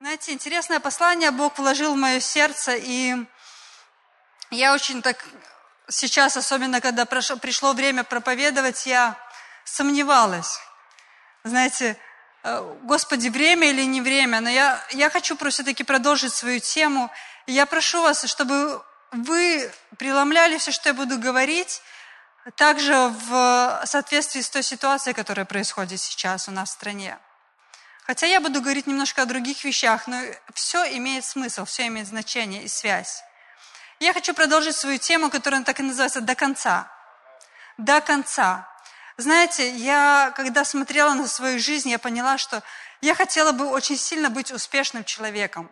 Знаете, интересное послание Бог вложил в мое сердце, и я очень так сейчас, особенно когда пришло время проповедовать, я сомневалась. Знаете, э, Господи, время или не время, но я, я хочу все-таки продолжить свою тему. Я прошу вас, чтобы вы преломляли все, что я буду говорить, также в соответствии с той ситуацией, которая происходит сейчас у нас в стране. Хотя я буду говорить немножко о других вещах, но все имеет смысл, все имеет значение и связь. Я хочу продолжить свою тему, которая так и называется «До конца». До конца. Знаете, я, когда смотрела на свою жизнь, я поняла, что я хотела бы очень сильно быть успешным человеком.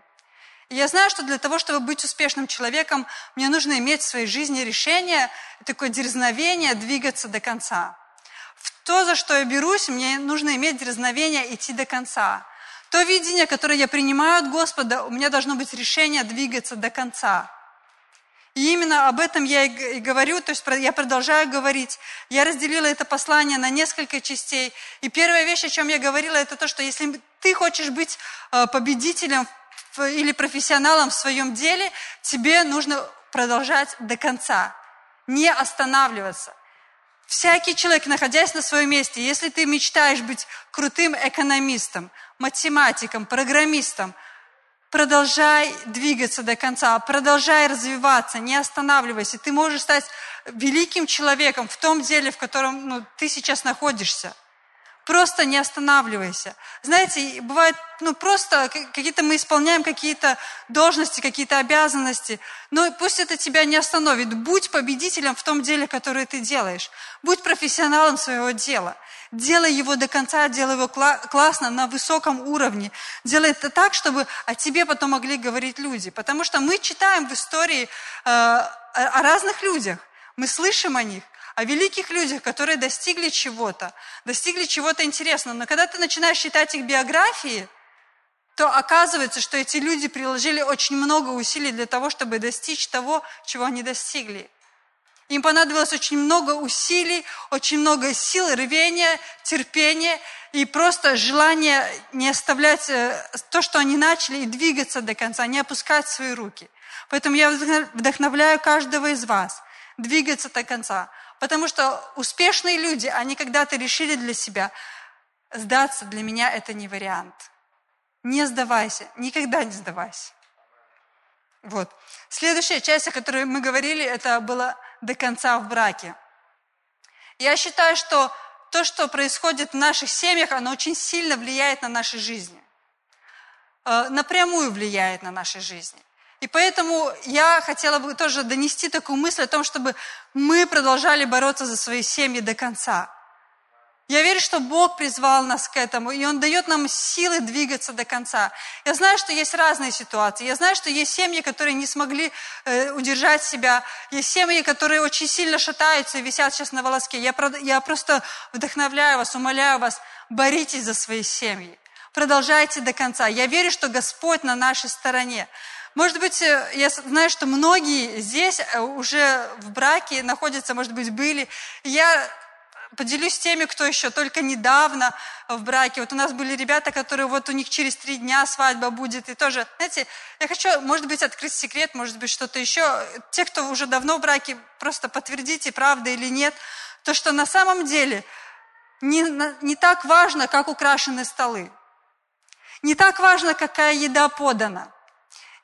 И я знаю, что для того, чтобы быть успешным человеком, мне нужно иметь в своей жизни решение, такое дерзновение двигаться до конца. То, за что я берусь, мне нужно иметь дерзновение идти до конца. То видение, которое я принимаю от Господа, у меня должно быть решение двигаться до конца. И именно об этом я и говорю, то есть я продолжаю говорить. Я разделила это послание на несколько частей. И первая вещь, о чем я говорила, это то, что если ты хочешь быть э, победителем или профессионалом в своем деле, тебе нужно продолжать до конца, не останавливаться. Всякий человек, находясь на своем месте, если ты мечтаешь быть крутым экономистом, математиком, программистом – продолжай двигаться до конца, продолжай развиваться, не останавливайся. Ты можешь стать великим человеком в том деле, в котором ну, ты сейчас находишься. Просто не останавливайся. Знаете, бывает, ну просто какие-то мы исполняем какие-то должности, какие-то обязанности, но пусть это тебя не остановит. Будь победителем в том деле, которое ты делаешь. Будь профессионалом своего дела. Делай его до конца, делай его классно, на высоком уровне. Делай это так, чтобы о тебе потом могли говорить люди. Потому что мы читаем в истории э, о разных людях. Мы слышим о них о великих людях, которые достигли чего-то, достигли чего-то интересного. Но когда ты начинаешь читать их биографии, то оказывается, что эти люди приложили очень много усилий для того, чтобы достичь того, чего они достигли. Им понадобилось очень много усилий, очень много сил, рвения, терпения и просто желание не оставлять э, то, что они начали, и двигаться до конца, не опускать свои руки. Поэтому я вдохновляю каждого из вас двигаться до конца. Потому что успешные люди, они когда-то решили для себя, сдаться для меня это не вариант. Не сдавайся, никогда не сдавайся. Вот. Следующая часть, о которой мы говорили, это было до конца в браке. Я считаю, что то, что происходит в наших семьях, оно очень сильно влияет на наши жизни. Э, напрямую влияет на наши жизни. И поэтому я хотела бы тоже донести такую мысль о том, чтобы мы продолжали бороться за свои семьи до конца. Я верю, что Бог призвал нас к этому, и Он дает нам силы двигаться до конца. Я знаю, что есть разные ситуации. Я знаю, что есть семьи, которые не смогли э, удержать себя. Есть семьи, которые очень сильно шатаются и висят сейчас на волоске. Я, я просто вдохновляю вас, умоляю вас, боритесь за свои семьи. Продолжайте до конца. Я верю, что Господь на нашей стороне. Может быть, э, я знаю, что многие здесь э, уже в браке находятся, может быть, были. Я поделюсь теми, кто еще только недавно в браке. Вот у нас были ребята, которые вот у них через три дня свадьба будет. И тоже, знаете, я хочу, может быть, открыть секрет, может быть, что-то еще. Те, кто уже давно в браке, просто подтвердите, правда или нет. То, что на самом деле не, не так важно, как украшены столы. Не так важно, какая еда подана.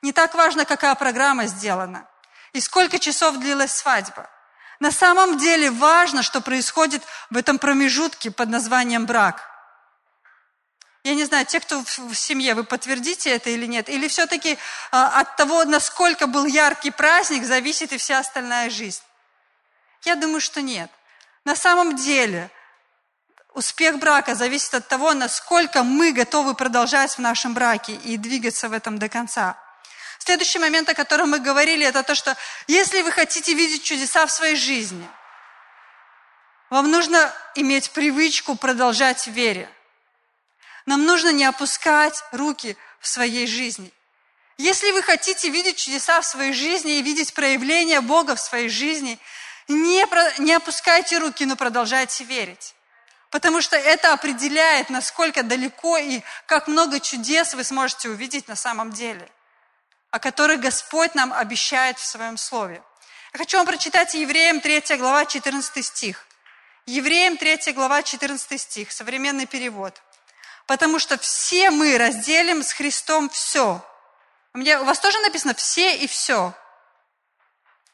Не так важно, какая программа сделана и сколько часов длилась свадьба. На самом деле важно, что происходит в этом промежутке под названием брак. Я не знаю, те, кто в семье, вы подтвердите это или нет? Или все-таки а, от того, насколько был яркий праздник, зависит и вся остальная жизнь? Я думаю, что нет. На самом деле успех брака зависит от того, насколько мы готовы продолжать в нашем браке и двигаться в этом до конца. Следующий момент, о котором мы говорили, это то, что если вы хотите видеть чудеса в своей жизни, вам нужно иметь привычку продолжать в вере. Нам нужно не опускать руки в своей жизни. Если вы хотите видеть чудеса в своей жизни и видеть проявление Бога в своей жизни, не, не опускайте руки, но продолжайте верить. Потому что это определяет, насколько далеко и как много чудес вы сможете увидеть на самом деле, о которых Господь нам обещает в Своем Слове. Я хочу вам прочитать Евреям 3 глава 14 стих. Евреям 3 глава 14 стих, современный перевод. «Потому что все мы разделим с Христом все». У, меня, у вас тоже написано «все и все».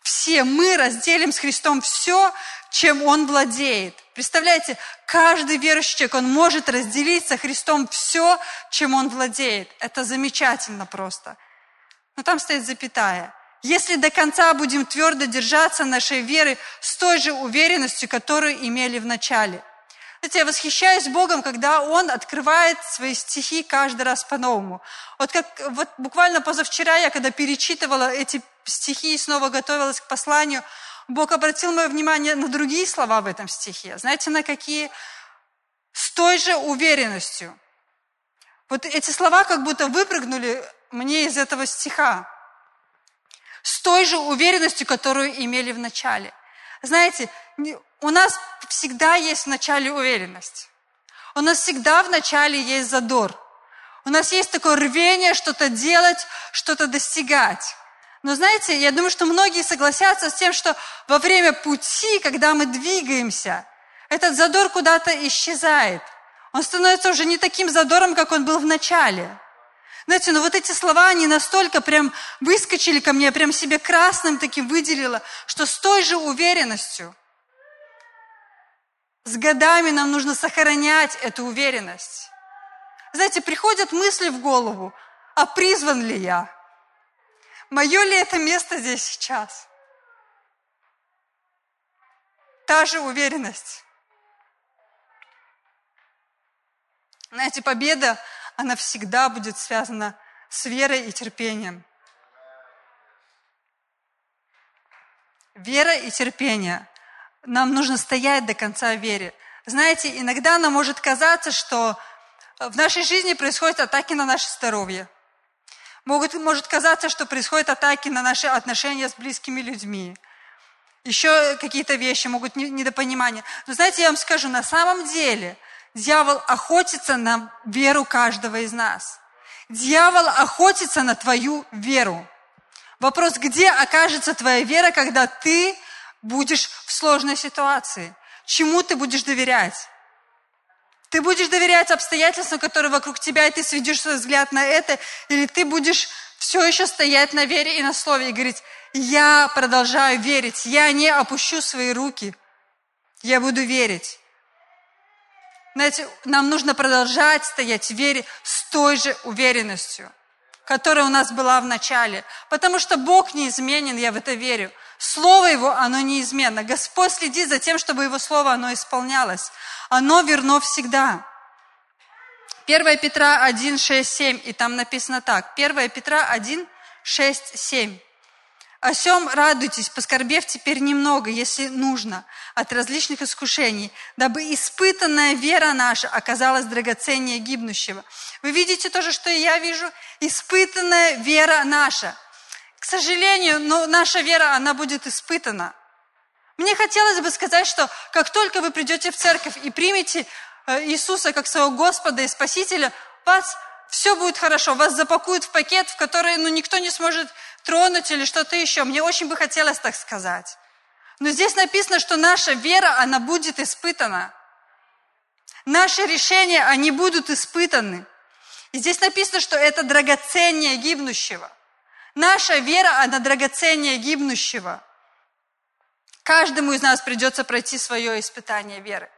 Все мы разделим с Христом все, чем Он владеет. Представляете, каждый верующий человек, он может разделить со Христом все, чем он владеет. Это замечательно просто. Но там стоит запятая. Если до конца будем твердо держаться нашей веры с той же уверенностью, которую имели в начале. Знаете, я восхищаюсь Богом, когда Он открывает свои стихи каждый раз по-новому. Вот как вот буквально позавчера я, когда перечитывала эти стихи и снова готовилась к посланию, Бог обратил мое внимание на другие слова в этом стихе. Знаете, на какие? С той же уверенностью. Вот эти слова как будто выпрыгнули мне из этого стиха. С той же уверенностью, которую имели в начале. Знаете, у нас всегда есть в начале уверенность. У нас всегда в начале есть задор. У нас есть такое рвение что-то делать, что-то достигать. Но знаете, я думаю, что многие согласятся с тем, что во время пути, когда мы двигаемся, этот задор куда-то исчезает. Он становится уже не таким задором, как он был в начале. Знаете, ну вот эти слова, они настолько прям выскочили ко мне, я прям себе красным таким выделила, что с той же уверенностью, с годами нам нужно сохранять эту уверенность. Знаете, приходят мысли в голову, а призван ли я? Мое ли это место здесь сейчас? Та же уверенность. Знаете, победа, она всегда будет связана с верой и терпением. Вера и терпение. Нам нужно стоять до конца в вере. Знаете, иногда нам может казаться, что в нашей жизни происходят атаки на наше здоровье – Могут, может казаться, что происходят атаки на наши отношения с близкими людьми. Еще какие-то вещи могут недопонимания. Но знаете, я вам скажу, на самом деле дьявол охотится на веру каждого из нас. Дьявол охотится на твою веру. Вопрос, где окажется твоя вера, когда ты будешь в сложной ситуации? Чему ты будешь доверять? Ты будешь доверять обстоятельствам, которые вокруг тебя, и ты сведешь свой взгляд на это, или ты будешь все еще стоять на вере и на слове и говорить, я продолжаю верить, я не опущу свои руки, я буду верить. Знаете, нам нужно продолжать стоять в вере с той же уверенностью, которая у нас была в начале. Потому что Бог неизменен, я в это верю. Слово Его, оно неизменно. Господь следит за тем, чтобы Его Слово, оно исполнялось. Оно верно всегда. 1 Петра 1, 6, 7, и там написано так. 1 Петра 1, 6, 7. О сем радуйтесь, поскорбев теперь немного, если нужно, от различных искушений, дабы испытанная вера наша оказалась драгоценнее гибнущего. Вы видите то же, что и я вижу? Испытанная вера наша – к сожалению, но наша вера, она будет испытана. Мне хотелось бы сказать, что как только вы придете в церковь и примете э, Иисуса как своего Господа и Спасителя, вас все будет хорошо, вас запакуют в пакет, в который ну, никто не сможет тронуть или что-то еще. Мне очень бы хотелось так сказать. Но здесь написано, что наша вера, она будет испытана. Наши решения, они будут испытаны. И здесь написано, что это драгоценнее гибнущего. Наша вера, она драгоценнее гибнущего. Каждому из нас придется пройти свое испытание веры.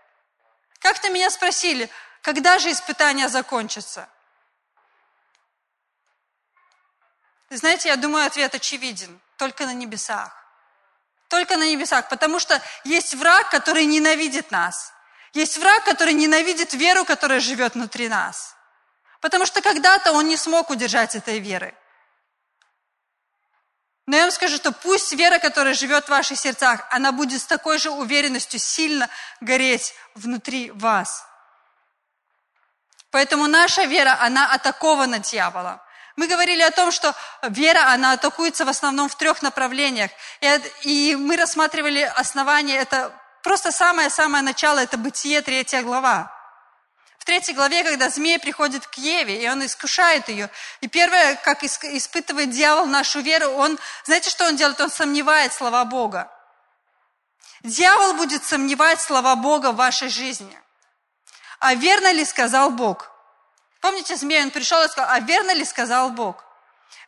Как-то меня спросили, когда же испытания закончатся? Знаете, я думаю, ответ очевиден. Только на небесах. Только на небесах. Потому что есть враг, который ненавидит нас. Есть враг, который ненавидит веру, которая живет внутри нас. Потому что когда-то он не смог удержать этой веры. Но я вам скажу, что пусть вера, которая живет в ваших сердцах, она будет с такой же уверенностью сильно гореть внутри вас. Поэтому наша вера, она атакована дьяволом. Мы говорили о том, что вера, она атакуется в основном в трех направлениях. И мы рассматривали основание, это просто самое-самое начало, это Бытие, третья глава. В третьей главе, когда змей приходит к Еве, и он искушает ее, и первое, как испытывает дьявол нашу веру, он, знаете, что он делает? Он сомневает слова Бога. Дьявол будет сомневать слова Бога в вашей жизни. А верно ли сказал Бог? Помните, змей, он пришел и сказал, а верно ли сказал Бог?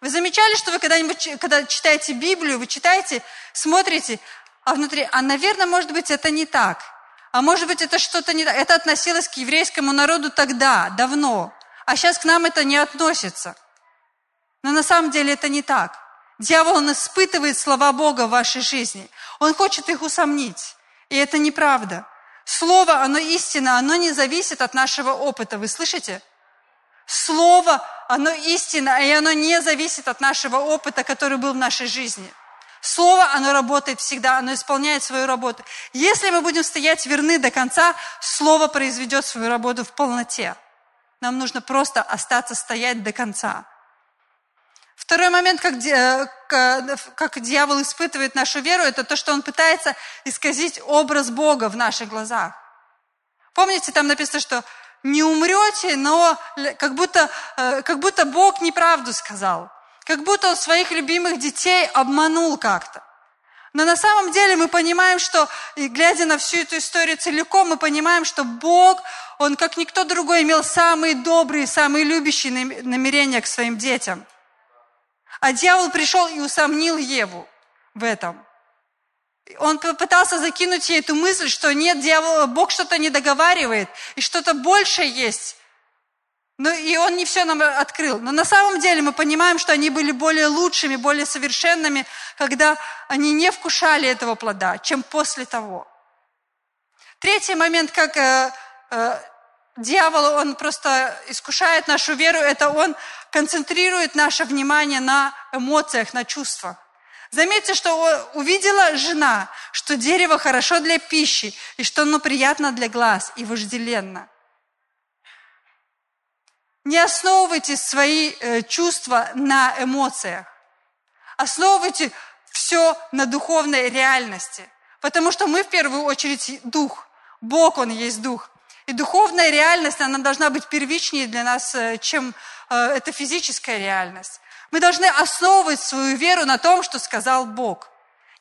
Вы замечали, что вы когда-нибудь, когда читаете Библию, вы читаете, смотрите, а внутри, а, наверное, может быть, это не так. А может быть, это что-то не так. Это относилось к еврейскому народу тогда, давно. А сейчас к нам это не относится. Но на самом деле это не так. Дьявол, он испытывает слова Бога в вашей жизни. Он хочет их усомнить. И это неправда. Слово, оно истина, оно не зависит от нашего опыта. Вы слышите? Слово, оно истина, и оно не зависит от нашего опыта, который был в нашей жизни. Слово, оно работает всегда, оно исполняет свою работу. Если мы будем стоять верны до конца, Слово произведет свою работу в полноте. Нам нужно просто остаться стоять до конца. Второй момент, как, как дьявол испытывает нашу веру, это то, что он пытается исказить образ Бога в наших глазах. Помните, там написано, что не умрете, но как будто, э, как будто Бог неправду сказал. Как будто он своих любимых детей обманул как-то. Но на самом деле мы понимаем, что, и глядя на всю эту историю целиком, мы понимаем, что Бог, Он, как никто другой, имел самые добрые, самые любящие намерения к своим детям. А дьявол пришел и усомнил Еву в этом. Он попытался закинуть ей эту мысль, что нет, дьявол, Бог что-то не договаривает, и что-то большее есть, ну, и он не все нам открыл. Но на самом деле мы понимаем, что они были более лучшими, более совершенными, когда они не вкушали этого плода, чем после того. Третий момент, как э, э, дьявол, он просто искушает нашу веру, это он концентрирует наше внимание на эмоциях, на чувствах. Заметьте, что увидела жена, что дерево хорошо для пищи, и что оно приятно для глаз и вожделенно. Не основывайте свои э, чувства на эмоциях. Основывайте все на духовной реальности. Потому что мы в первую очередь дух. Бог, Он есть дух. И духовная реальность, она должна быть первичнее для нас, э, чем э, эта физическая реальность. Мы должны основывать свою веру на том, что сказал Бог.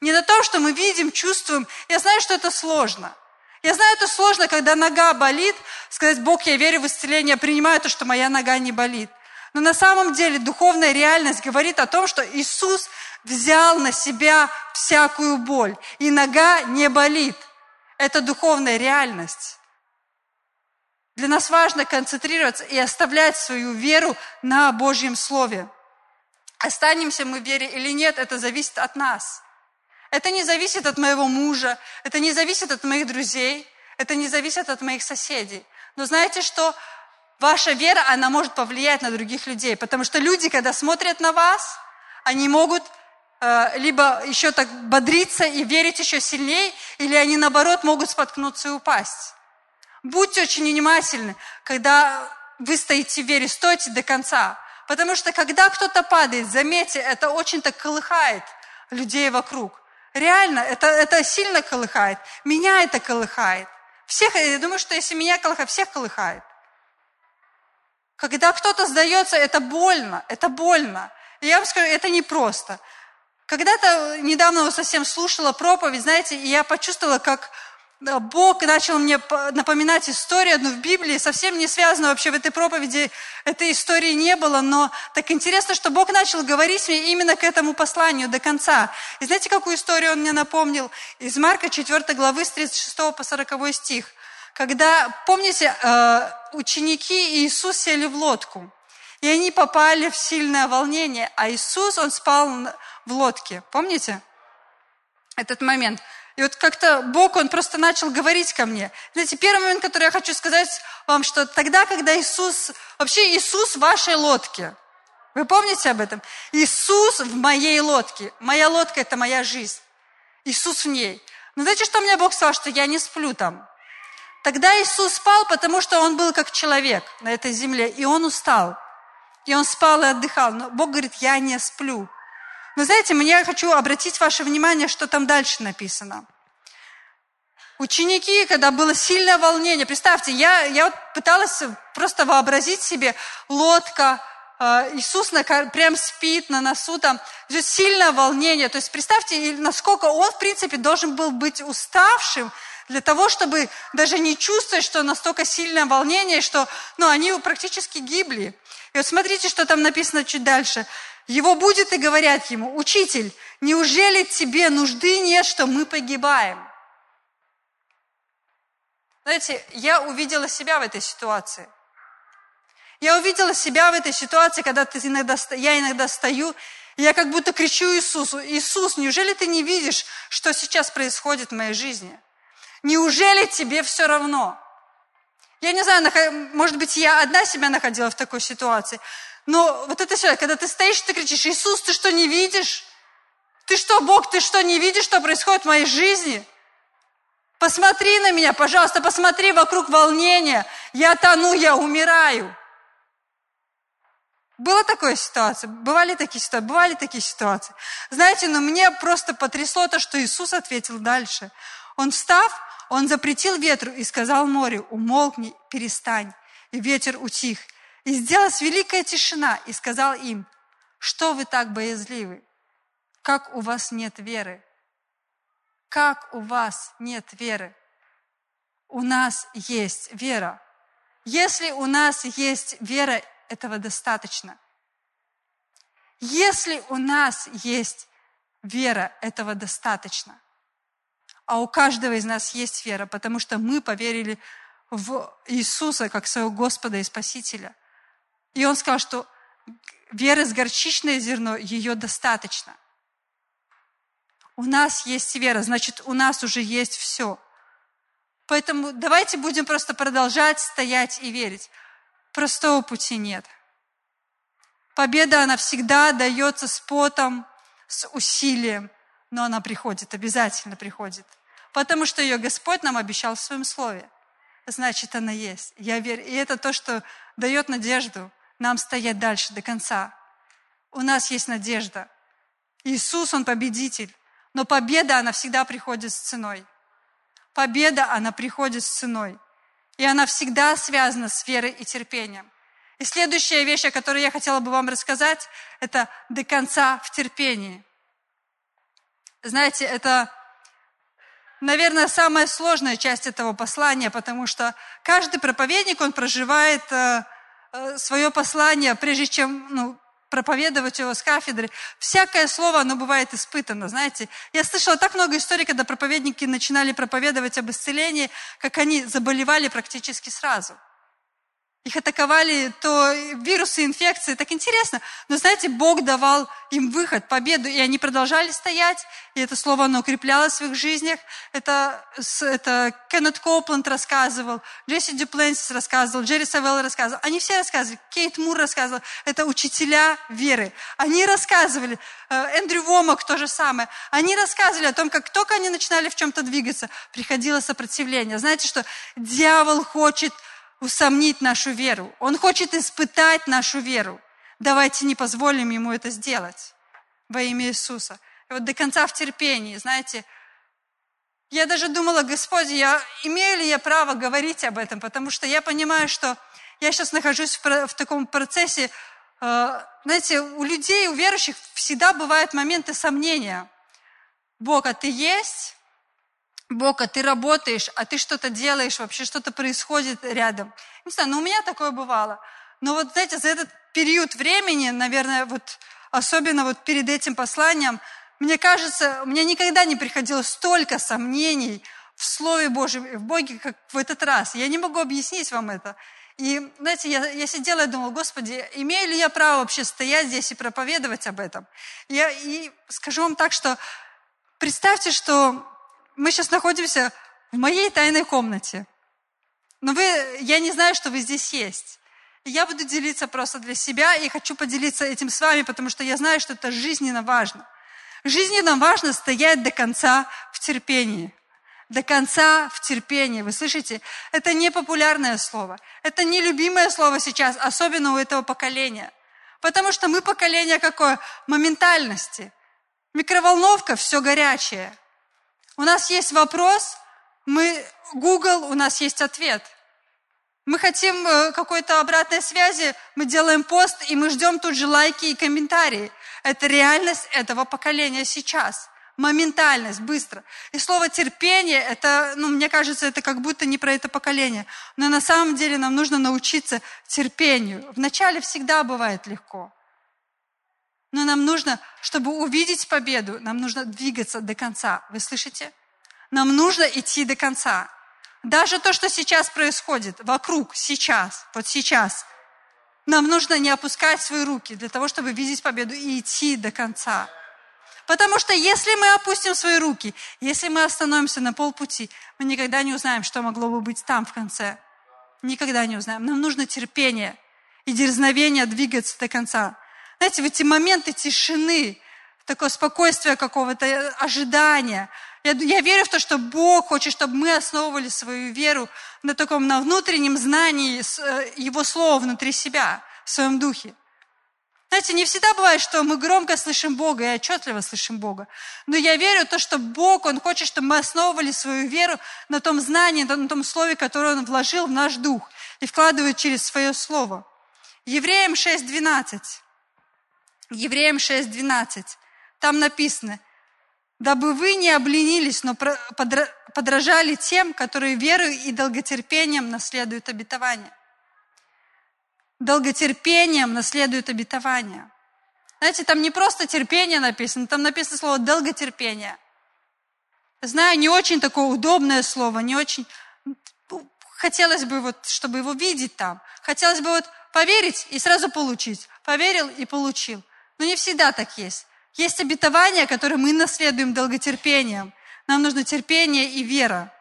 Не на том, что мы видим, чувствуем. Я знаю, что это сложно. Я знаю, это сложно, когда нога болит, сказать, Бог, я верю в исцеление, принимаю то, что моя нога не болит. Но на самом деле духовная реальность говорит о том, что Иисус взял на себя всякую боль, и нога не болит. Это духовная реальность. Для нас важно концентрироваться и оставлять свою веру на Божьем Слове. Останемся мы в вере или нет, это зависит от нас. Это не зависит от моего мужа, это не зависит от моих друзей, это не зависит от моих соседей. Но знаете что? Ваша вера, она может повлиять на других людей, потому что люди, когда смотрят на вас, они могут э, либо еще так бодриться и верить еще сильнее, или они, наоборот, могут споткнуться и упасть. Будьте очень внимательны, когда вы стоите в вере, стойте до конца. Потому что когда кто-то падает, заметьте, это очень так колыхает людей вокруг. Реально, это, это сильно колыхает. Меня это колыхает. Всех, я думаю, что если меня колыхает, всех колыхает. Когда кто-то сдается, это больно, это больно. И я вам скажу, это непросто. Когда-то недавно совсем слушала проповедь, знаете, и я почувствовала, как Бог начал мне напоминать историю одну в Библии, совсем не связанную вообще в этой проповеди, этой истории не было, но так интересно, что Бог начал говорить мне именно к этому посланию до конца. И знаете, какую историю он мне напомнил? Из Марка 4 главы с 36 по 40 стих. Когда, помните, э, ученики и Иисус сели в лодку, и они попали в сильное волнение, а Иисус, он спал в лодке. Помните этот момент? И вот как-то Бог, Он просто начал говорить ко мне. Знаете, первый момент, который я хочу сказать вам, что тогда, когда Иисус, вообще Иисус в вашей лодке, вы помните об этом? Иисус в моей лодке. Моя лодка – это моя жизнь. Иисус в ней. Но знаете, что мне Бог сказал? Что я не сплю там. Тогда Иисус спал, потому что Он был как человек на этой земле, и Он устал. И Он спал и отдыхал. Но Бог говорит, я не сплю. Но знаете, мне хочу обратить ваше внимание, что там дальше написано. Ученики, когда было сильное волнение, представьте, я, я вот пыталась просто вообразить себе лодка, э, Иисус на, прям спит на носу, там сильное волнение. То есть представьте, насколько он, в принципе, должен был быть уставшим для того, чтобы даже не чувствовать, что настолько сильное волнение, что ну, они практически гибли. И вот смотрите, что там написано чуть дальше. Его будет и говорят ему, «Учитель, неужели тебе нужды нет, что мы погибаем?» Знаете, я увидела себя в этой ситуации. Я увидела себя в этой ситуации, когда ты иногда, я иногда стою, и я как будто кричу Иисусу, «Иисус, неужели ты не видишь, что сейчас происходит в моей жизни? Неужели тебе все равно?» Я не знаю, может быть, я одна себя находила в такой ситуации, но вот это все, когда ты стоишь, ты кричишь, «Иисус, ты что, не видишь? Ты что, Бог, ты что, не видишь, что происходит в моей жизни?» Посмотри на меня, пожалуйста, посмотри вокруг волнения. Я тону, я умираю. Была такая ситуация? Бывали такие ситуации? Бывали такие ситуации? Знаете, но мне просто потрясло то, что Иисус ответил дальше. Он встав, он запретил ветру и сказал морю, умолкни, перестань. И ветер утих. И сделалась великая тишина, и сказал им, что вы так боязливы? Как у вас нет веры? Как у вас нет веры? У нас есть вера. Если у нас есть вера, этого достаточно. Если у нас есть вера, этого достаточно. А у каждого из нас есть вера, потому что мы поверили в Иисуса как своего Господа и Спасителя. И Он сказал, что веры с горчичное зерно, ее достаточно. У нас есть вера, значит, у нас уже есть все. Поэтому давайте будем просто продолжать стоять и верить. Простого пути нет. Победа, она всегда дается с потом, с усилием, но она приходит, обязательно приходит. Потому что ее Господь нам обещал в своем слове. Значит, она есть. Я верю. И это то, что дает надежду нам стоять дальше до конца. У нас есть надежда. Иисус, Он победитель. Но победа, она всегда приходит с ценой. Победа, она приходит с ценой. И она всегда связана с верой и терпением. И следующая вещь, о которой я хотела бы вам рассказать, это до конца в терпении. Знаете, это, наверное, самая сложная часть этого послания, потому что каждый проповедник, он проживает э, свое послание, прежде чем ну, проповедовать его с кафедры. Всякое слово, оно бывает испытано, знаете. Я слышала так много историй, когда проповедники начинали проповедовать об исцелении, как они заболевали практически сразу – их атаковали то вирусы, инфекции, так интересно. Но знаете, Бог давал им выход, победу, и они продолжали стоять, и это слово, оно укреплялось в их жизнях. Это, это Кеннет Копланд рассказывал, Джесси Дюпленсис рассказывал, Джерри Савелл рассказывал. Они все рассказывали, Кейт Мур рассказывал. Это учителя веры. Они рассказывали, э, Эндрю Вомак то же самое. Они рассказывали о том, как только они начинали в чем-то двигаться, приходило сопротивление. Знаете, что дьявол хочет усомнить нашу веру. Он хочет испытать нашу веру. Давайте не позволим ему это сделать во имя Иисуса. И вот до конца в терпении, знаете, я даже думала, Господи, я, имею ли я право говорить об этом, потому что я понимаю, что я сейчас нахожусь в, в таком процессе, э, знаете, у людей, у верующих всегда бывают моменты сомнения. Бог, а ты есть? Бог, а ты работаешь, а ты что-то делаешь, вообще что-то происходит рядом. Не знаю, но ну, у меня такое бывало. Но вот, знаете, за этот период времени, наверное, вот особенно вот перед этим посланием, мне кажется, мне никогда не приходило столько сомнений в Слове Божьем, в Боге, как в этот раз. Я не могу объяснить вам это. И, знаете, я, я сидела и думала, Господи, имею ли я право вообще стоять здесь и проповедовать об этом? Я, и скажу вам так, что представьте, что мы сейчас находимся в моей тайной комнате. Но вы, я не знаю, что вы здесь есть. Я буду делиться просто для себя и хочу поделиться этим с вами, потому что я знаю, что это жизненно важно. Жизненно важно стоять до конца в терпении. До конца в терпении. Вы слышите? Это не популярное слово. Это не любимое слово сейчас, особенно у этого поколения. Потому что мы поколение какое? Моментальности. Микроволновка – все горячее. У нас есть вопрос, Мы, Google, у нас есть ответ. Мы хотим э, какой-то обратной связи, мы делаем пост, и мы ждем тут же лайки и комментарии. Это реальность этого поколения сейчас. Моментальность, быстро. И слово терпение, это, ну, мне кажется, это как будто не про это поколение. Но на самом деле нам нужно научиться терпению. Вначале всегда бывает легко. Но нам нужно, чтобы увидеть победу, нам нужно двигаться до конца. Вы слышите? Нам нужно идти до конца. Даже то, что сейчас происходит вокруг, сейчас, вот сейчас, нам нужно не опускать свои руки для того, чтобы видеть победу и идти до конца. Потому что если мы опустим свои руки, если мы остановимся на полпути, мы никогда не узнаем, что могло бы быть там в конце. Никогда не узнаем. Нам нужно терпение и дерзновение двигаться до конца. Знаете, в эти моменты тишины, такое спокойствие какого-то, ожидания. Я, я верю в то, что Бог хочет, чтобы мы основывали свою веру на таком, на внутреннем знании э, Его Слова внутри себя, в своем духе. Знаете, не всегда бывает, что мы громко слышим Бога и отчетливо слышим Бога. Но я верю в то, что Бог, Он хочет, чтобы мы основывали свою веру на том знании, на том слове, которое Он вложил в наш дух и вкладывает через свое слово. Евреям 6.12. Евреям 6.12. Там написано, дабы вы не обленились, но подражали тем, которые верой и долготерпением наследуют обетование. Долготерпением наследуют обетование. Знаете, там не просто терпение написано, там написано слово долготерпение. Знаю, не очень такое удобное слово, не очень... Ну, хотелось бы вот, чтобы его видеть там. Хотелось бы вот поверить и сразу получить. Поверил и получил. Но не всегда так есть. Есть обетования, которые мы наследуем долготерпением. Нам нужно терпение и вера.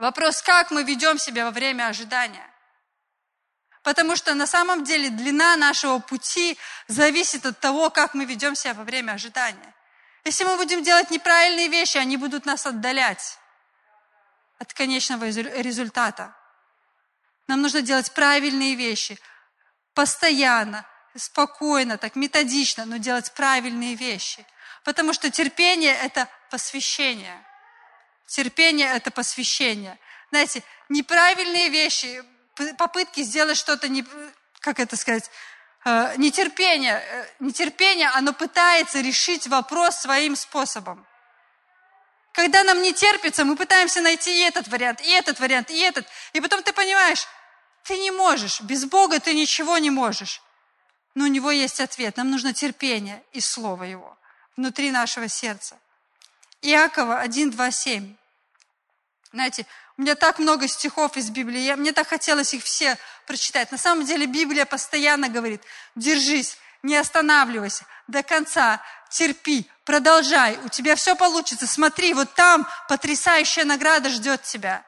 Вопрос, как мы ведем себя во время ожидания. Потому что на самом деле длина нашего пути зависит от того, как мы ведем себя во время ожидания. Если мы будем делать неправильные вещи, они будут нас отдалять от конечного результата. Нам нужно делать правильные вещи постоянно, спокойно, так методично, но делать правильные вещи. Потому что терпение – это посвящение. Терпение – это посвящение. Знаете, неправильные вещи, попытки сделать что-то, не, как это сказать, э, нетерпение, э, нетерпение, оно пытается решить вопрос своим способом. Когда нам не терпится, мы пытаемся найти и этот вариант, и этот вариант, и этот. И потом ты понимаешь, ты не можешь, без Бога ты ничего не можешь. Но у него есть ответ. Нам нужно терпение и Слово Его внутри нашего сердца. Иакова 1, 2, 7. Знаете, у меня так много стихов из Библии, я, мне так хотелось их все прочитать. На самом деле Библия постоянно говорит, держись, не останавливайся, до конца, терпи, продолжай, у тебя все получится. Смотри, вот там потрясающая награда ждет тебя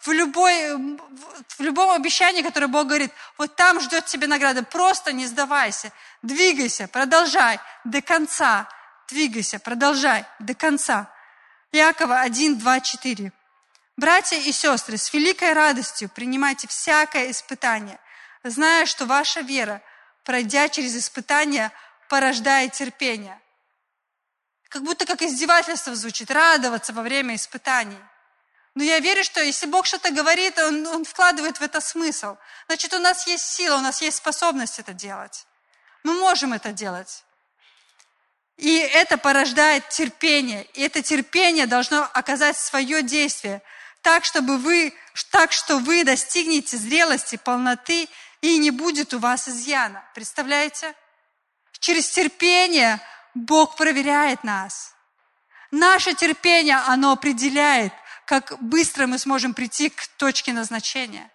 в, любой, в любом обещании, которое Бог говорит, вот там ждет тебе награда. Просто не сдавайся, двигайся, продолжай до конца. Двигайся, продолжай до конца. Иакова 1, 2, 4. Братья и сестры, с великой радостью принимайте всякое испытание, зная, что ваша вера, пройдя через испытание, порождает терпение. Как будто как издевательство звучит, радоваться во время испытаний. Но я верю, что если Бог что-то говорит, он, он вкладывает в это смысл. Значит, у нас есть сила, у нас есть способность это делать. Мы можем это делать. И это порождает терпение. И это терпение должно оказать свое действие так, чтобы вы, так, что вы достигнете зрелости, полноты, и не будет у вас изъяна. Представляете? Через терпение Бог проверяет нас. Наше терпение, оно определяет, как быстро мы сможем прийти к точке назначения.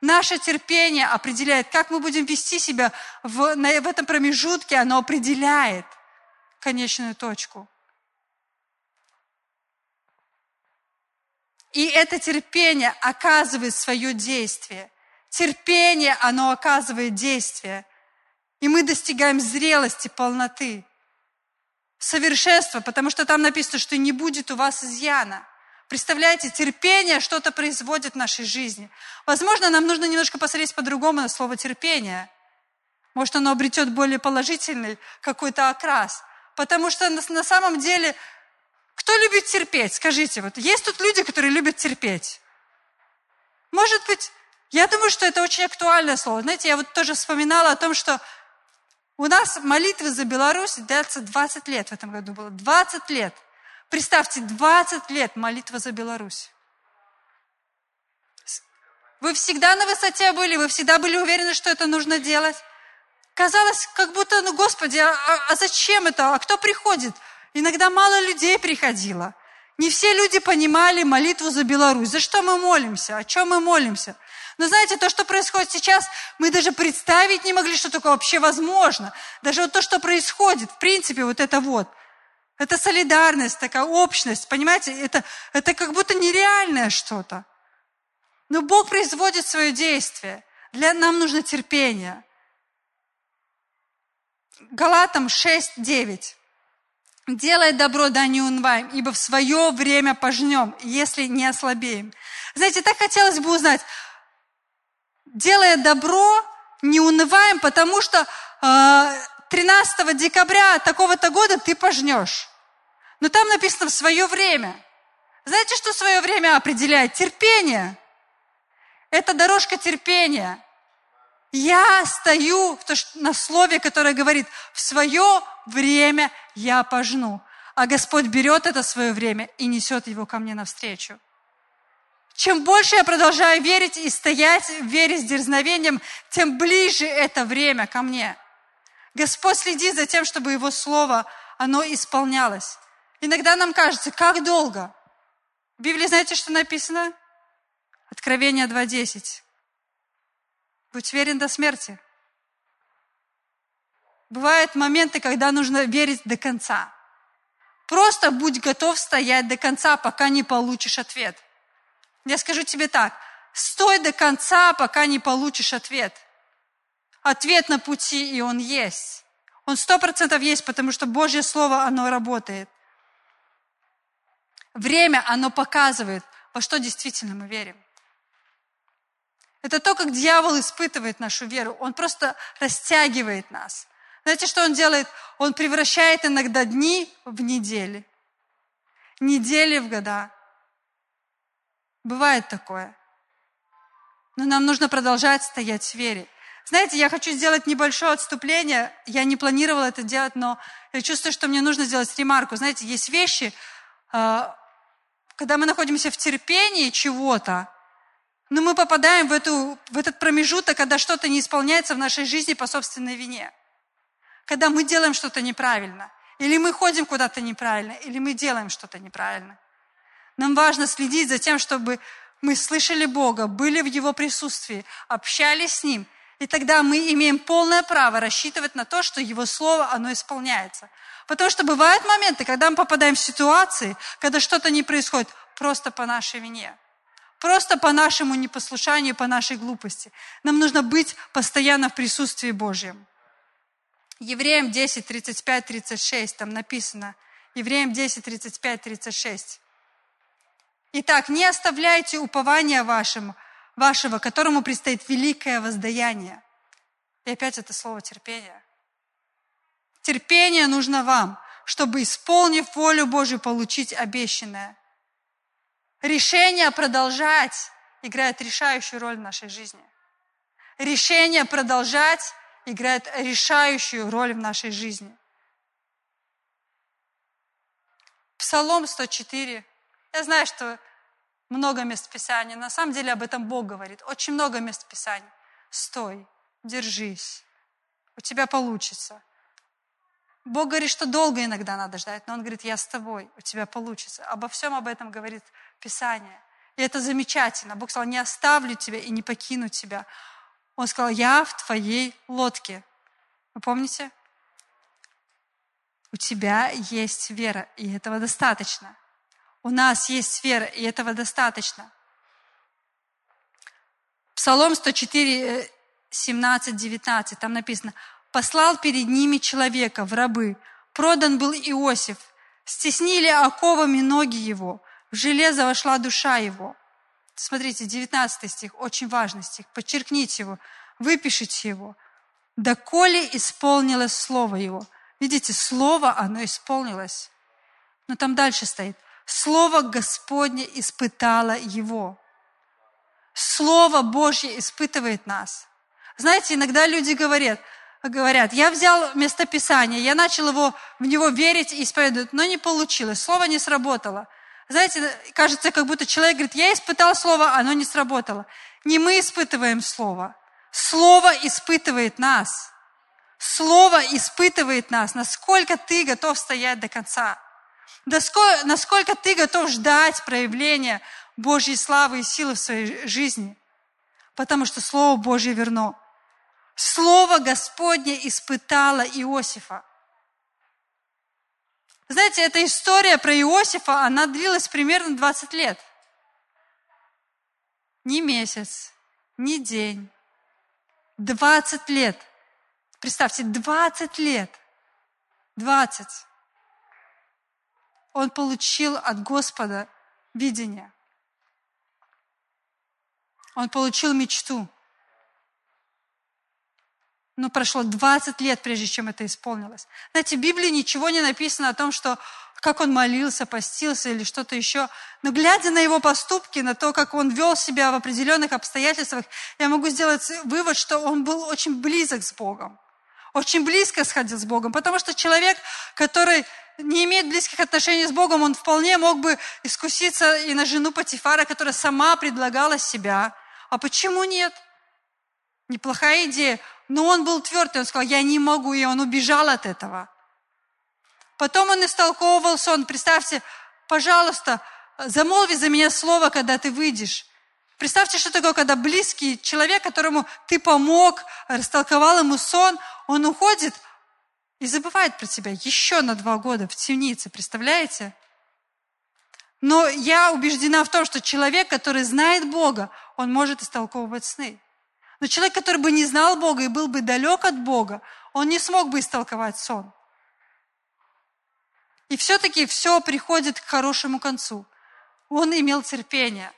Наше терпение определяет, как мы будем вести себя в, на, в этом промежутке, оно определяет конечную точку. И это терпение оказывает свое действие. Терпение, оно оказывает действие. И мы достигаем зрелости, полноты, совершенства, потому что там написано, что не будет у вас изъяна. Представляете, терпение что-то производит в нашей жизни. Возможно, нам нужно немножко посмотреть по-другому на слово терпение. Может, оно обретет более положительный какой-то окрас. Потому что на самом деле Кто любит терпеть? Скажите, вот есть тут люди, которые любят терпеть? Может быть, я думаю, что это очень актуальное слово. Знаете, я вот тоже вспоминала о том, что у нас молитвы за Беларусь длятся 20 лет в этом году было. 20 лет. Представьте, 20 лет молитва за Беларусь. Вы всегда на высоте были, вы всегда были уверены, что это нужно делать. Казалось, как будто, ну, Господи, а, а, а зачем это? А кто приходит? Иногда мало людей приходило. Не все люди понимали молитву за Беларусь. За что мы молимся? О чем мы молимся? Но знаете, то, что происходит сейчас, мы даже представить не могли, что такое вообще возможно. Даже вот то, что происходит, в принципе, вот это вот. Это солидарность, такая общность, понимаете? Это, это как будто нереальное что-то. Но Бог производит свое действие. Для нам нужно терпение. Галатам 6, 9. Делай добро, да не унываем, ибо в свое время пожнем, если не ослабеем. Знаете, так хотелось бы узнать, делая добро, не унываем, потому что э, 13 декабря такого-то года ты пожнешь. Но там написано в свое время. Знаете, что свое время определяет? Терпение. Это дорожка терпения. Я стою на слове, которое говорит, в свое время я пожну. А Господь берет это свое время и несет его ко мне навстречу. Чем больше я продолжаю верить и стоять в вере с дерзновением, тем ближе это время ко мне. Господь следит за тем, чтобы Его Слово, оно исполнялось. Иногда нам кажется, как долго? В Библии знаете, что написано? Откровение 2.10. Будь верен до смерти. Бывают моменты, когда нужно верить до конца. Просто будь готов стоять до конца, пока не получишь ответ. Я скажу тебе так, стой до конца, пока не получишь ответ. Ответ на пути, и он есть. Он сто процентов есть, потому что Божье Слово, оно работает. Время, оно показывает, во что действительно мы верим. Это то, как дьявол испытывает нашу веру. Он просто растягивает нас. Знаете, что он делает? Он превращает иногда дни в недели, недели в года. Бывает такое. Но нам нужно продолжать стоять в вере. Знаете, я хочу сделать небольшое отступление. Я не планировала это делать, но я чувствую, что мне нужно сделать ремарку. Знаете, есть вещи, а, когда мы находимся в терпении чего-то, но мы попадаем в, эту, в этот промежуток, когда что-то не исполняется в нашей жизни по собственной вине. Когда мы делаем что-то неправильно. Или мы ходим куда-то неправильно, или мы делаем что-то неправильно. Нам важно следить за тем, чтобы мы слышали Бога, были в Его присутствии, общались с Ним. И тогда мы имеем полное право рассчитывать на то, что Его Слово, оно исполняется. Потому что бывают моменты, когда мы попадаем в ситуации, когда что-то не происходит просто по нашей вине. Просто по нашему непослушанию, по нашей глупости. Нам нужно быть постоянно в присутствии Божьем. Евреям 10, 35, 36, там написано. Евреям 10, 35, 36. Итак, не оставляйте упования вашему, вашего, которому предстоит великое воздаяние. И опять это слово терпение. Терпение нужно вам, чтобы, исполнив волю Божию, получить обещанное решение продолжать играет решающую роль в нашей жизни. Решение продолжать играет решающую роль в нашей жизни. Псалом 104. Я знаю, что много мест Писания. На самом деле об этом Бог говорит. Очень много мест Писания. Стой, держись. У тебя получится. Бог говорит, что долго иногда надо ждать, но Он говорит, я с тобой, у тебя получится. Обо всем об этом говорит Писание. И это замечательно. Бог сказал, не оставлю тебя и не покину тебя. Он сказал, я в твоей лодке. Вы помните? У тебя есть вера, и этого достаточно. У нас есть вера, и этого достаточно. Псалом 104, 17, 19, там написано, «Послал перед ними человека в рабы, продан был Иосиф, стеснили оковами ноги его, в железо вошла душа его. Смотрите, 19 стих, очень важный стих. Подчеркните его, выпишите его. «Доколе исполнилось слово его». Видите, слово, оно исполнилось. Но там дальше стоит. Слово Господне испытало его. Слово Божье испытывает нас. Знаете, иногда люди говорят, говорят, я взял местописание, я начал его, в него верить и исповедовать, но не получилось, слово не сработало. Знаете, кажется, как будто человек говорит, я испытал слово, оно не сработало. Не мы испытываем слово. Слово испытывает нас. Слово испытывает нас, насколько ты готов стоять до конца. Насколько ты готов ждать проявления Божьей славы и силы в своей жизни. Потому что Слово Божье верно. Слово Господне испытало Иосифа. Знаете, эта история про Иосифа, она длилась примерно 20 лет. Не месяц, не день. 20 лет. Представьте, 20 лет. 20. Он получил от Господа видение. Он получил мечту. Но прошло 20 лет, прежде чем это исполнилось. Знаете, в Библии ничего не написано о том, что как он молился, постился или что-то еще. Но глядя на его поступки, на то, как он вел себя в определенных обстоятельствах, я могу сделать вывод, что он был очень близок с Богом. Очень близко сходил с Богом. Потому что человек, который не имеет близких отношений с Богом, он вполне мог бы искуситься и на жену Патифара, которая сама предлагала себя. А почему нет? Неплохая идея. Но он был твердый, он сказал, я не могу, и он убежал от этого. Потом он истолковывал сон. Представьте, пожалуйста, замолви за меня слово, когда ты выйдешь. Представьте, что такое, когда близкий человек, которому ты помог, растолковал ему сон, он уходит и забывает про тебя еще на два года в темнице, представляете? Но я убеждена в том, что человек, который знает Бога, он может истолковывать сны. Но человек, который бы не знал Бога и был бы далек от Бога, он не смог бы истолковать сон. И все-таки все приходит к хорошему концу. Он имел терпение.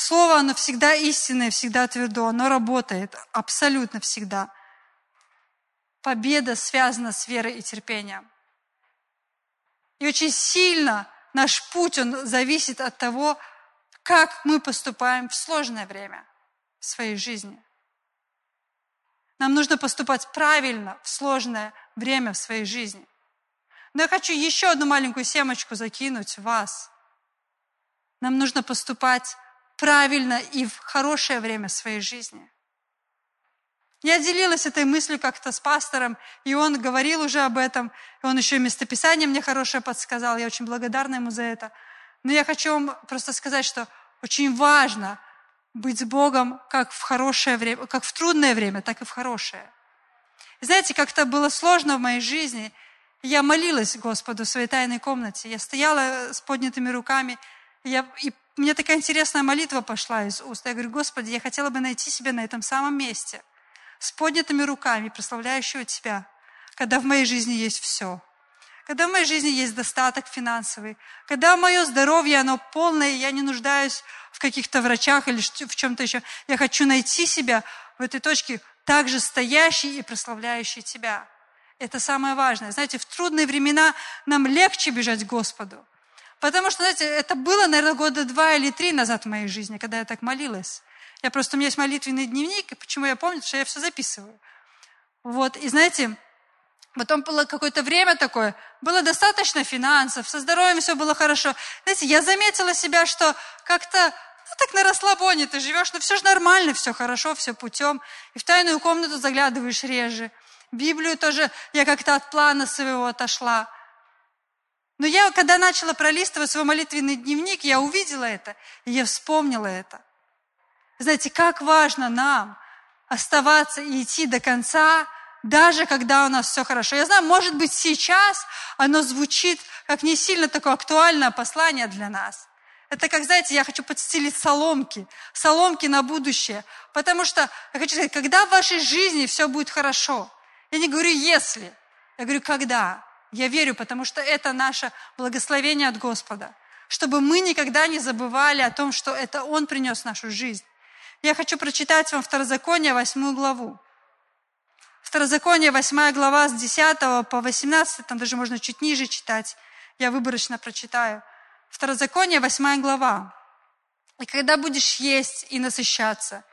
Слово, оно всегда истинное, всегда твердо, оно работает абсолютно всегда. Победа связана с верой и терпением. И очень сильно наш путь, он зависит от того, как мы поступаем в сложное время в своей жизни. Нам нужно поступать правильно в сложное время в своей жизни. Но я хочу еще одну маленькую семечку закинуть в вас. Нам нужно поступать правильно и в хорошее время своей жизни. Я делилась этой мыслью как-то с пастором, и он говорил уже об этом, и он еще и местописание мне хорошее подсказал, я очень благодарна ему за это. Но я хочу вам просто сказать, что очень важно быть с Богом как в хорошее время, как в трудное время, так и в хорошее. Знаете, как-то было сложно в моей жизни. Я молилась Господу в своей тайной комнате. Я стояла с поднятыми руками, я, и мне такая интересная молитва пошла из уст. Я говорю, Господи, я хотела бы найти себя на этом самом месте – с поднятыми руками, прославляющего Тебя, когда в моей жизни есть все. Когда в моей жизни есть достаток финансовый, когда мое здоровье, оно полное, я не нуждаюсь в каких-то врачах или в чем-то еще. Я хочу найти себя в этой точке, также стоящий и прославляющий Тебя. Это самое важное. Знаете, в трудные времена нам легче бежать к Господу. Потому что, знаете, это было, наверное, года два или три назад в моей жизни, когда я так молилась. Я просто, у меня есть молитвенный дневник, и почему я помню, что я все записываю. Вот, и знаете, потом было какое-то время такое, было достаточно финансов, со здоровьем все было хорошо. Знаете, я заметила себя, что как-то, ну так на расслабоне ты живешь, но все же нормально, все хорошо, все путем. И в тайную комнату заглядываешь реже. Библию тоже я как-то от плана своего отошла. Но я, когда начала пролистывать свой молитвенный дневник, я увидела это, и я вспомнила это. Знаете, как важно нам оставаться и идти до конца, даже когда у нас все хорошо. Я знаю, может быть, сейчас оно звучит как не сильно такое актуальное послание для нас. Это как, знаете, я хочу подстелить соломки, соломки на будущее. Потому что, я хочу сказать, когда в вашей жизни все будет хорошо, я не говорю «если», я говорю «когда». Я верю, потому что это наше благословение от Господа. Чтобы мы никогда не забывали о том, что это Он принес в нашу жизнь. Я хочу прочитать вам Второзаконие, восьмую главу. Второзаконие, 8 глава, с 10 по 18, там даже можно чуть ниже читать. Я выборочно прочитаю. Второзаконие, 8 глава. «И когда будешь есть и насыщаться,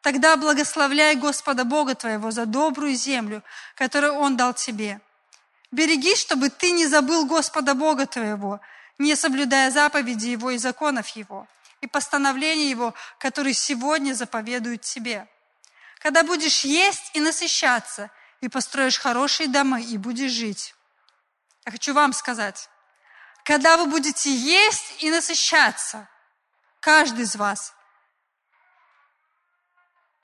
тогда благословляй Господа Бога твоего за добрую землю, которую Он дал тебе. Берегись, чтобы ты не забыл Господа Бога твоего, не соблюдая заповеди Его и законов Его, и постановления Его, которые сегодня заповедуют тебе. Когда будешь есть и насыщаться, и построишь хорошие дома, и будешь жить. Я хочу вам сказать, когда вы будете есть и насыщаться, каждый из вас,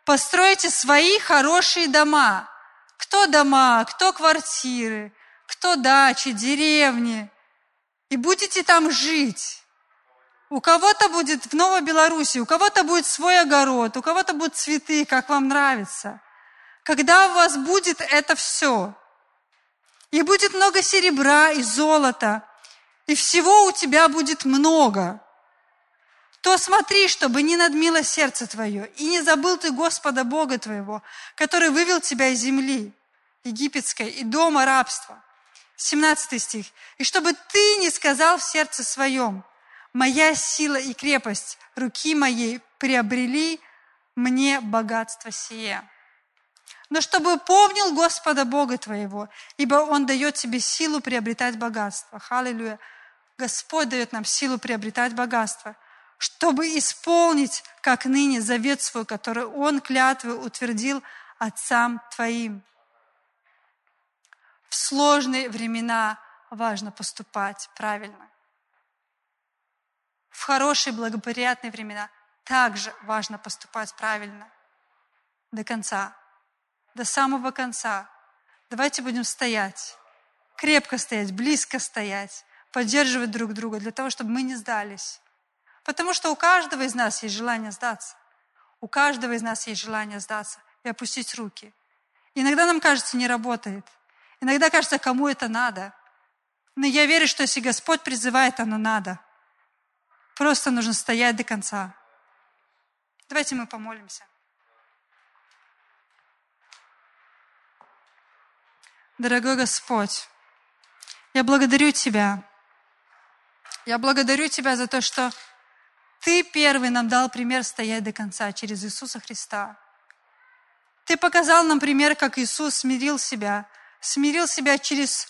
постройте свои хорошие дома. Кто дома, кто квартиры, кто дачи, деревни. И будете там жить. У кого-то будет в Новой Беларуси, у кого-то будет свой огород, у кого-то будут цветы, как вам нравится. Когда у вас будет это все, и будет много серебра и золота, и всего у тебя будет много, то смотри, чтобы не надмило сердце твое, и не забыл ты Господа Бога твоего, который вывел тебя из земли египетской и дома рабства. 17 стих. «И чтобы ты не сказал в сердце своем, моя сила и крепость руки моей приобрели мне богатство сие. Но чтобы помнил Господа Бога твоего, ибо Он дает тебе силу приобретать богатство. Аллилуйя. Господь дает нам силу приобретать богатство, чтобы исполнить, как ныне, завет свой, который Он клятвы утвердил отцам твоим. Сложные времена важно поступать правильно в хорошие, благоприятные времена также важно поступать правильно. До конца. До самого конца. Давайте будем стоять. Крепко стоять, близко стоять. Поддерживать друг друга для того, чтобы мы не сдались. Потому что у каждого из нас есть желание сдаться. У каждого из нас есть желание сдаться и опустить руки. Иногда нам кажется, не работает. Иногда кажется, кому это надо. Но я верю, что если Господь призывает, оно надо – Просто нужно стоять до конца. Давайте мы помолимся. Дорогой Господь, я благодарю Тебя. Я благодарю Тебя за то, что Ты первый нам дал пример стоять до конца через Иисуса Христа. Ты показал нам пример, как Иисус смирил себя, смирил себя через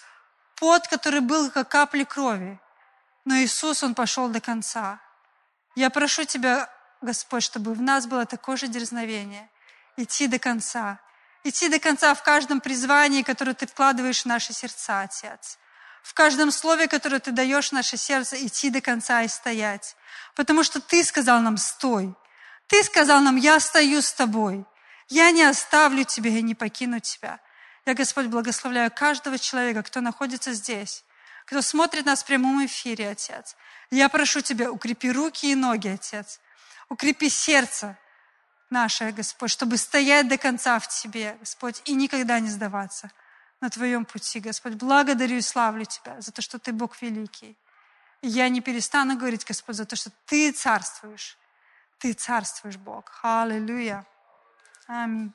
пот, который был как капли крови. Но Иисус, Он пошел до конца. Я прошу Тебя, Господь, чтобы в нас было такое же дерзновение, идти до конца, идти до конца в каждом призвании, которое Ты вкладываешь в наши сердца, Отец. В каждом слове, которое Ты даешь наше сердце, идти до конца и стоять. Потому что Ты сказал нам «стой». Ты сказал нам «я стою с Тобой». Я не оставлю Тебя и не покину Тебя. Я, Господь, благословляю каждого человека, кто находится здесь, кто смотрит нас в прямом эфире, Отец. Я прошу Тебя, укрепи руки и ноги, Отец. Укрепи сердце наше, Господь, чтобы стоять до конца в Тебе, Господь, и никогда не сдаваться на Твоем пути, Господь. Благодарю и славлю Тебя за то, что Ты Бог великий. И я не перестану говорить, Господь, за то, что Ты царствуешь. Ты царствуешь, Бог. Аллилуйя. Аминь.